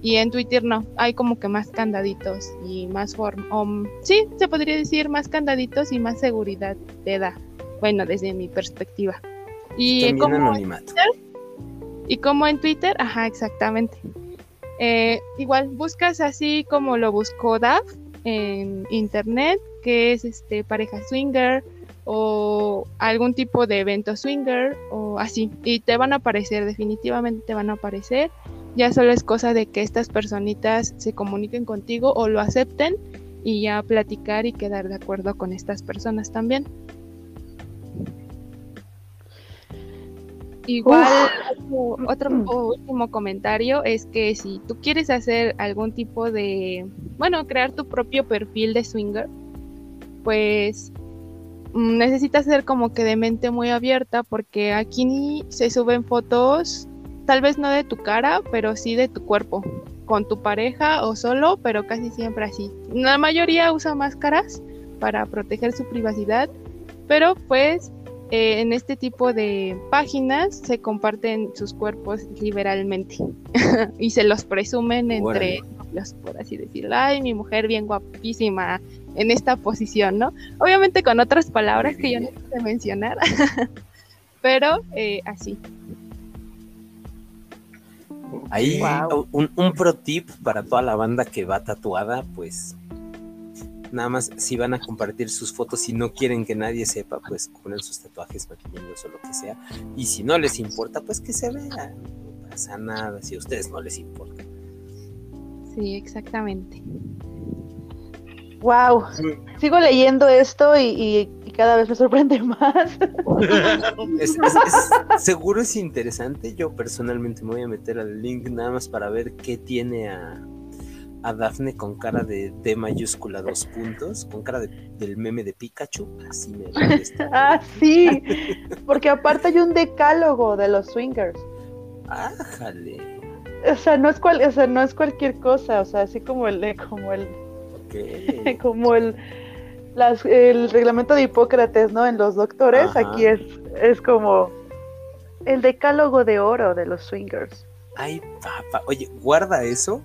Y en Twitter no, hay como que más candaditos y más form, um, sí, se podría decir más candaditos y más seguridad de edad. Bueno, desde mi perspectiva. Y También como, anonimato. y como en Twitter, ajá, exactamente. Eh, igual buscas así como lo buscó Daf en internet, que es este pareja swinger o algún tipo de evento swinger o así. Y te van a aparecer, definitivamente te van a aparecer. Ya solo es cosa de que estas personitas se comuniquen contigo o lo acepten y ya platicar y quedar de acuerdo con estas personas también. Igual, otro, otro último comentario es que si tú quieres hacer algún tipo de, bueno, crear tu propio perfil de swinger, pues mm, necesitas ser como que de mente muy abierta porque aquí ni se suben fotos, tal vez no de tu cara, pero sí de tu cuerpo, con tu pareja o solo, pero casi siempre así. La mayoría usa máscaras para proteger su privacidad, pero pues eh, en este tipo de páginas se comparten sus cuerpos liberalmente [laughs] y se los presumen entre los, por así decirlo, ay, mi mujer bien guapísima en esta posición, ¿no? Obviamente con otras palabras que yo no sé mencionar, [laughs] pero eh, así. Ahí Wow. un, un pro tip para toda la banda que va tatuada, pues nada más si van a compartir sus fotos y no quieren que nadie sepa, pues ponen sus tatuajes maquillos o lo que sea. Y si no les importa, pues que se vea. No pasa nada si a ustedes no les importa. Sí, exactamente. Wow. Sigo leyendo esto y, y- y cada vez me sorprende más. [laughs] Es- es- es- seguro es interesante. Yo personalmente me voy a meter al link nada más para ver qué tiene a, a Dafne con cara de D mayúscula dos puntos, con cara de- del meme de Pikachu. Así me [laughs] ah, sí. Porque aparte hay un decálogo de los swingers. Ájale. O sea, no es cual, o sea, no es cualquier cosa, o sea, así como el como el [laughs] como el las- el reglamento de Hipócrates, ¿no? En los doctores, Ajá. aquí es es como el decálogo de oro de los swingers. Ay, papá. Oye, guarda eso.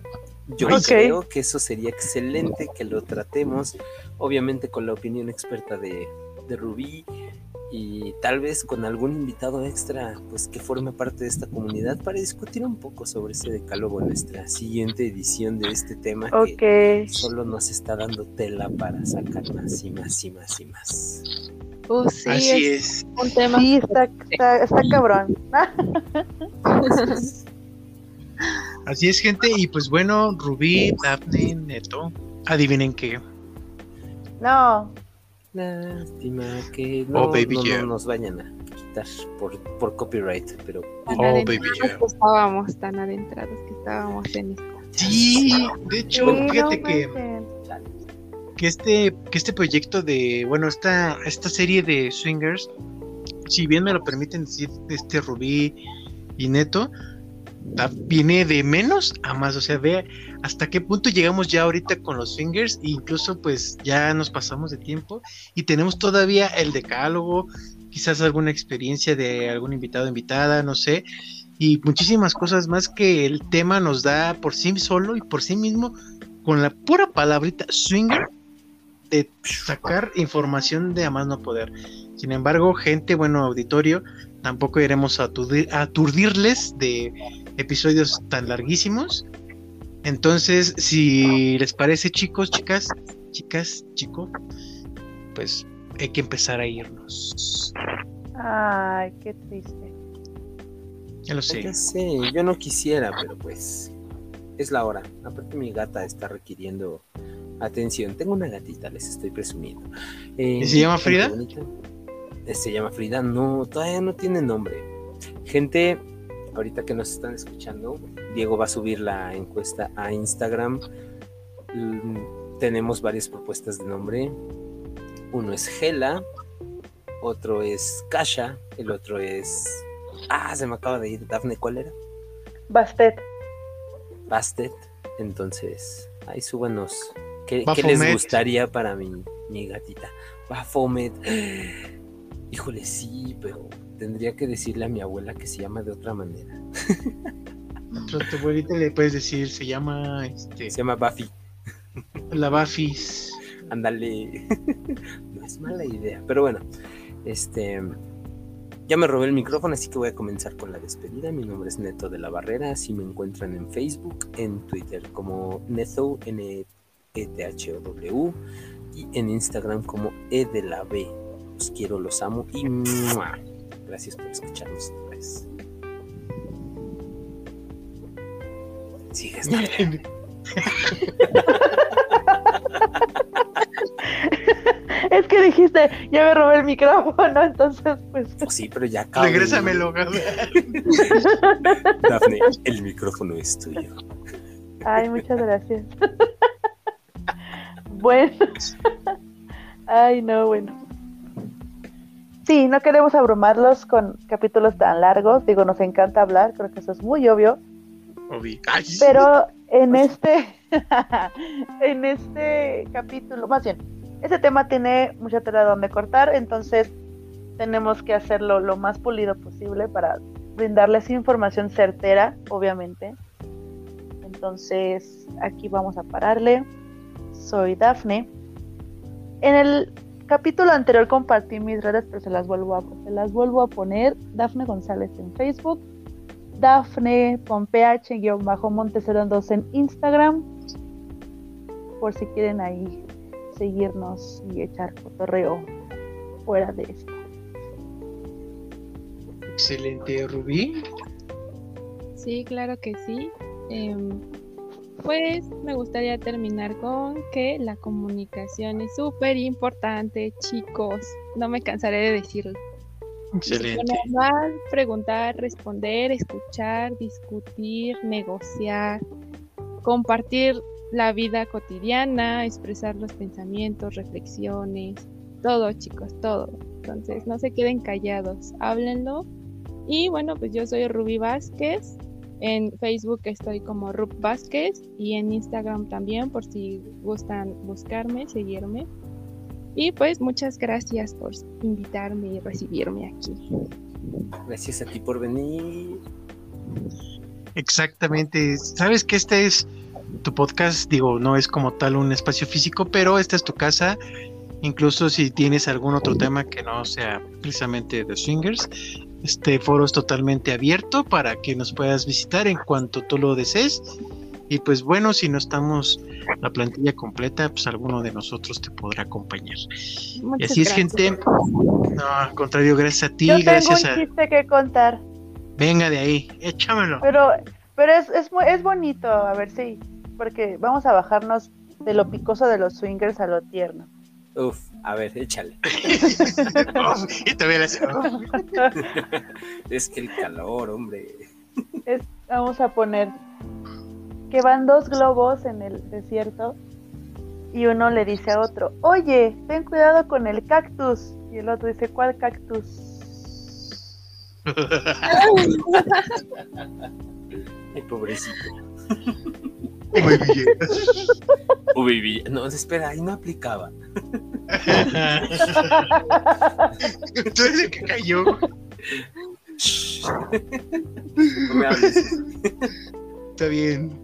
Yo creo que eso sería excelente que lo tratemos, obviamente con la opinión experta de, de Rubí y tal vez con algún invitado extra, pues que forme parte de esta comunidad para discutir un poco sobre ese decálogo en nuestra siguiente edición de este tema que solo nos está dando tela para sacar más y más y más y más. Uh, sí, Así es es. un tema. Sí, está, está, está cabrón. [laughs] [laughs] Así es, gente. Y pues bueno, Rubí, Daphne, Neto, adivinen qué. No, Lástima que no, Oh, baby, no- nos vayan a quitar por, por copyright, pero Tan Oh, baby, yeah. que estábamos, tan adentrados que estábamos en esto. Sí, de hecho, sí, fíjate no que, que este, que este proyecto de, bueno, esta, esta serie de swingers, si bien me lo permiten decir este Rubí y Neto, viene de menos a más, o sea, ve hasta qué punto llegamos ya ahorita con los fingers, e incluso pues ya nos pasamos de tiempo y tenemos todavía el decálogo, quizás alguna experiencia de algún invitado o invitada, no sé, y muchísimas cosas más que el tema nos da por sí solo y por sí mismo, con la pura palabrita swinger, de sacar información de a más no poder. Sin embargo, gente, bueno, auditorio, tampoco iremos a aturdirles de episodios tan larguísimos. Entonces, si les parece, chicos, chicas, chicas, chico, pues hay que empezar a irnos. Ay, qué triste. Ya lo sé. Ya sé, yo no quisiera, pero pues es la hora. Aparte mi gata está requiriendo atención. Tengo una gatita, les estoy presumiendo. ¿Y se llama Frida? Eh, se llama Frida, no, todavía no tiene nombre. Gente, ahorita que nos están escuchando, Diego va a subir la encuesta a Instagram. Mm, tenemos varias propuestas de nombre. Uno es Gela, otro es Kasha, el otro es. Ah, se me acaba de ir. Dafne, ¿cuál era? Bastet. Bastet. Entonces, ahí súbanos. ¿Qué, ¿qué les gustaría para mi, mi gatita? Bafomet. [gasps] Híjole, sí, pero tendría que decirle a mi abuela que se llama de otra manera. A tu abuelita le puedes decir, se llama este. Se llama Buffy. La Buffy. Ándale. no es mala idea. Pero bueno, este. Ya me robé el micrófono, así que voy a comenzar con la despedida. Mi nombre es Neto de la Barrera. Así me encuentran en Facebook, en Twitter como Neto, N E T H O W, y en Instagram como E de la B. Los quiero, los amo y gracias por escucharnos otra vez. Sigues. es que dijiste, ya me robé el micrófono, entonces pues. pues sí, pero ya acabo. Regrésamelo, [laughs] Dafne, el micrófono es tuyo. Ay, muchas gracias. [laughs] bueno. Ay, no, bueno. Sí, no queremos abrumarlos con capítulos tan largos. Digo, nos encanta hablar, creo que eso es muy obvio. Pero en este, [laughs] en este capítulo, más bien, este tema tiene mucha tela donde cortar, entonces tenemos que hacerlo lo más pulido posible para brindarles información certera, obviamente. Entonces, aquí vamos a pararle. Soy Dafne. En el capítulo anterior compartí mis redes, pero se las vuelvo a, se las vuelvo a poner. Dafne González en Facebook, Dafne con PH-Montes02 en Instagram, por si quieren ahí seguirnos y echar cotorreo fuera de esto. Excelente, Rubí. Sí, claro que sí. Em, pues me gustaría terminar con que la comunicación es súper importante, chicos. No me cansaré de decirlo. Excelente. preguntar, responder, escuchar, discutir, negociar, compartir la vida cotidiana, expresar los pensamientos, reflexiones, todo, chicos, todo. Entonces, no se queden callados, háblenlo. Y bueno, pues yo soy Rubí Vázquez en Facebook estoy como Rup Vázquez y en Instagram también por si gustan buscarme, seguirme. Y pues muchas gracias por invitarme y recibirme aquí. Gracias a ti por venir. Exactamente. Sabes que este es tu podcast, digo, no es como tal un espacio físico, pero esta es tu casa. Incluso si tienes algún otro tema que no sea precisamente de swingers, este foro es totalmente abierto para que nos puedas visitar en cuanto tú lo desees. Y pues bueno, si no estamos la plantilla completa, pues alguno de nosotros te podrá acompañar. y así es, gente. No, al contrario, gracias a ti, Yo gracias un chiste que contar. Venga de ahí, échamelo. Pero, pero es, es, es bonito, a ver si, porque vamos a bajarnos de lo picoso de los swingers a lo tierno. Uf, a ver, échale. [laughs] y te [laughs] es que el calor, hombre. Es, vamos a poner que van dos globos en el desierto y uno le dice a otro, oye, ten cuidado con el cactus. Y el otro dice, ¿cuál cactus? [laughs] Ay, pobrecito. Uy, vi- no, espera, ahí no aplicaba. El que cayó. No me hables. Está bien.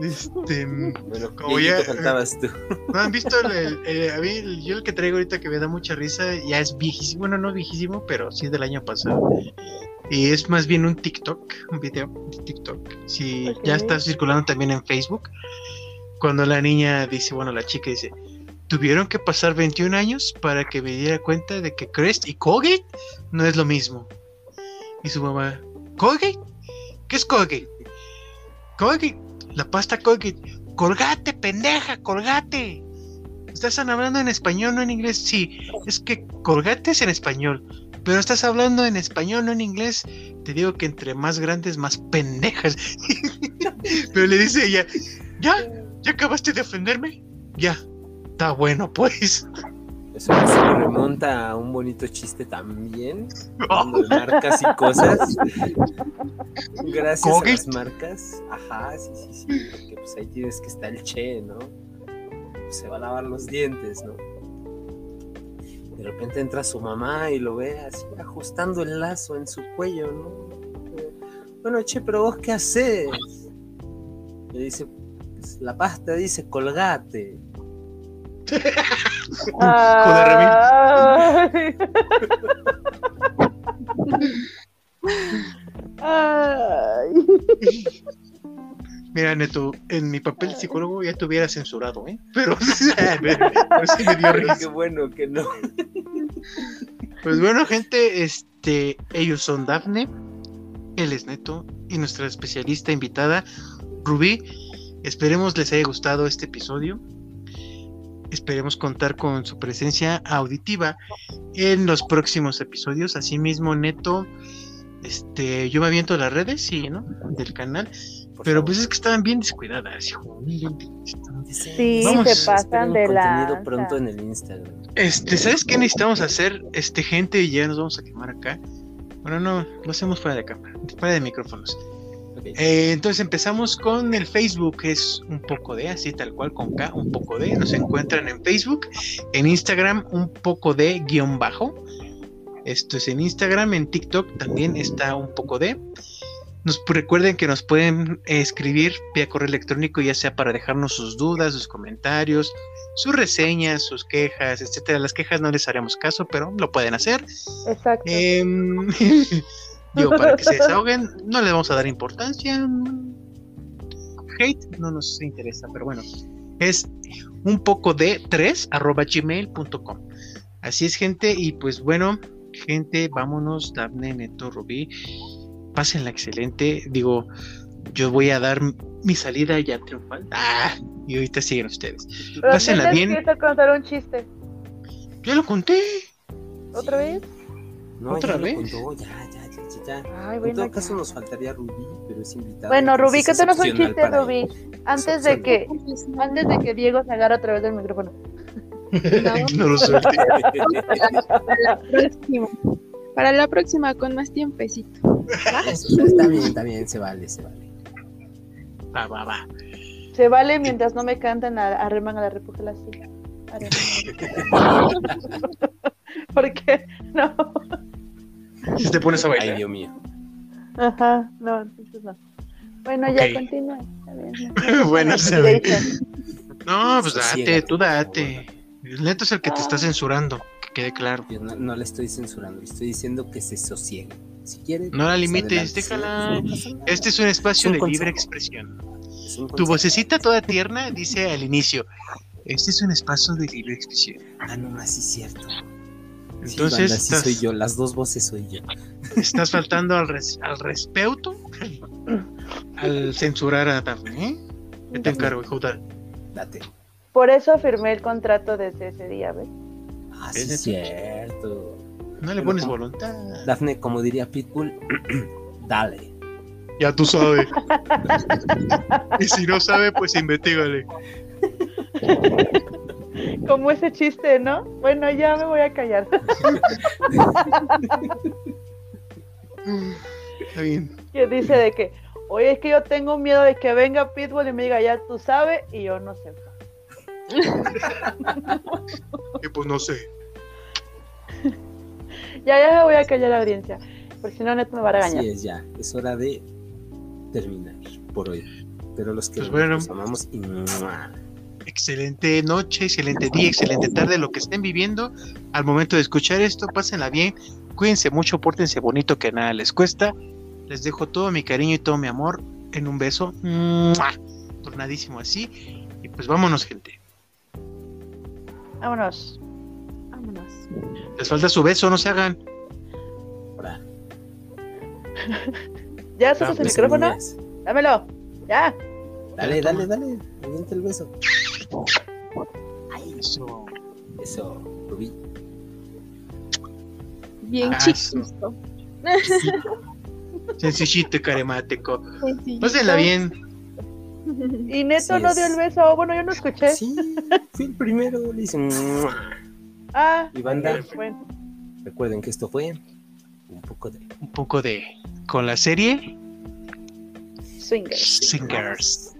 Este, Bueno, Como ya- faltabas tú. ¿no han visto el, el- el- a mí el- yo el que traigo ahorita que me da mucha risa? Ya es viejísimo, bueno, no viejísimo, pero sí es del año pasado. Y es más bien un TikTok, un video de TikTok. Sí, ya está circulando también en Facebook. Cuando la niña dice, bueno, la chica dice, tuvieron que pasar 21 años para que me diera cuenta de que Crest y Colgate no es lo mismo. Y su mamá, ¿Colgate? ¿Qué es Colgate? Colgate, la pasta Colgate. Colgate, pendeja, colgate. Estás hablando en español, no en inglés. Sí, es que colgate es en español. Pero estás hablando en español, no en inglés. Te digo que entre más grandes, más pendejas. [laughs] pero le dice ella, ¿ya? ¿Ya acabaste de ofenderme? Ya. Está bueno, pues. Eso se remonta a un bonito chiste también. de marcas y cosas. Gracias a las marcas. Ajá, sí, sí, sí. Porque pues ahí tienes que estar el che, ¿no? Se va a lavar los dientes, ¿no? De repente entra su mamá y lo ve así ajustando el lazo en su cuello, ¿no? Bueno, che, pero vos qué haces? Le dice, "Pues, la pasta dice colgate. Ay. Ay. [laughs] Mira, Neto, en mi papel de psicólogo ya te hubiera censurado, ¿eh? [laughs] Pero, [laughs] pero sí me dio risa. qué bueno que no. Pues bueno, gente, este, ellos son Dafne, él es Neto y nuestra especialista invitada, Rubí. Esperemos les haya gustado este episodio. Esperemos contar con su presencia auditiva en los próximos episodios. Asimismo, Neto, este, yo me aviento a las redes, sí, ¿no? Del canal. Pero favor. pues es que estaban bien descuidadas, hijo. Sí, Vamos. se pasan de lanza. pronto en el Instagram. Este, ¿sabes qué necesitamos hacer? Este, gente, y ya nos vamos a quemar acá. Bueno, no, lo hacemos fuera de cámara, fuera de micrófonos. Eh, entonces empezamos con el Facebook, que es un poco de, así tal cual con K, un poco de. Nos encuentran en Facebook, en Instagram, un poco de guion bajo. Esto es en Instagram, en TikTok también está un poco de. Nos recuerden que nos pueden eh, escribir vía correo electrónico, ya sea para dejarnos sus dudas, sus comentarios, sus reseñas, sus quejas, etcétera. Las quejas no les haremos caso, pero lo pueden hacer. Exacto. Em, [laughs] digo, para que se desahoguen, no le vamos a dar importancia. Hate no nos interesa, pero bueno, es un poco de 3 arroba gmail.com. Así es, gente, y pues bueno, gente, vámonos, Daphne, Neto, Rubí, pásenla excelente. Digo, yo voy a dar mi salida ya triunfal. ¡Ah! Y ahorita siguen ustedes. Pero pásenla bien. que contar un chiste. Ya lo conté. ¿Otra vez? No, ¿Otra ya lo vez? contó, ya, ya, ya, ya, ya. Ay, En bueno, todo ya. caso nos faltaría Rubí, pero es invitada. Bueno, Rubí, entonces es cuéntanos un chiste, Rubí. Antes de que, No, antes de que Diego se agarre otra vez del micrófono. [laughs] no lo suelte. [laughs] la próxima. Para la próxima, con más tiempecito. [laughs] Eso, está bien, está bien, se vale, se vale. Va, va, va. Se vale mientras no me cantan a, arreman a la repújala así. Arreman. [laughs] ¿Por qué? No. Si te pones a Ay, bailar. Dios mío. Ajá, no, entonces no. Bueno, ya continúa. No. [laughs] bueno, se ve. No, pues date, tú date. El neto es el que te está censurando, que quede claro. Yo no, no le estoy censurando, le estoy diciendo que se sosiegue. Si quiere. No la pues, limites, adelante, déjala. no. Este es un espacio Es un de consejo. libre expresión. Tu vocecita toda tierna dice al inicio, este es un espacio de libre expresión. Ah, no, así es cierto. Sí, Entonces banda, sí estás, soy yo, las dos voces soy yo. estás faltando al, res- al respeto al censurar a Daphne, ¿eh? Yo te encargo, hijo. da- Date. Por eso firmé el contrato desde ese día, ¿ves? Ah, sí ¿Es cierto. No le pones como- voluntad. Dafne, como diría Pitbull, [clears throat] dale. Ya tú sabes. [laughs] y si no sabe, pues investigale. Como ese chiste, ¿no? Bueno, ya me voy a callar. [laughs] Está bien. que dice de que Oye, es que yo tengo miedo de que venga Pitbull y me diga, ya tú sabes, y yo no sé. [laughs] Y pues no sé. Ya, ya me voy a callar la audiencia, porque si no, Neto me va a regañar. Así es, ya. Es hora de terminar por hoy. Pero los que Pues bueno. los amamos y. Excelente noche, excelente día, excelente tarde, lo que estén viviendo. Al momento de escuchar esto, pásenla bien, cuídense mucho, pórtense bonito, que nada les cuesta. Les dejo todo mi cariño y todo mi amor en un beso. ¡Mua! Tornadísimo así. Y pues vámonos, gente. Vámonos. Vámonos. Les falta su beso, no se hagan. Ahora, [laughs] ¿Ya Ah, sacas el beso, micrófono? niñas. Dámelo. Ya. Dale, dale, dale. Avienta el beso. Eso. Eso, Rubí. Bien Ah, chiquito. [laughs] Sencillito y caremático. Pásenla bien. Y Neto no dio el beso. Bueno, yo no escuché. Sí, fui el primero. Le hice. [laughs] Ah, Y banda. bueno. Recuerden que esto fue un poco de Un poco de. Con la serie Swingers. Singers.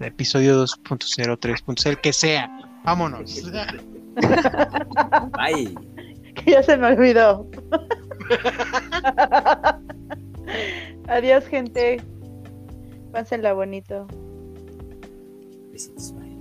Episodio 2.0, 3.0, el que sea. Vámonos. [laughs] Bye. [laughs] Que ya se me olvidó. Adiós, gente. Pásenla bonito. be satisfied.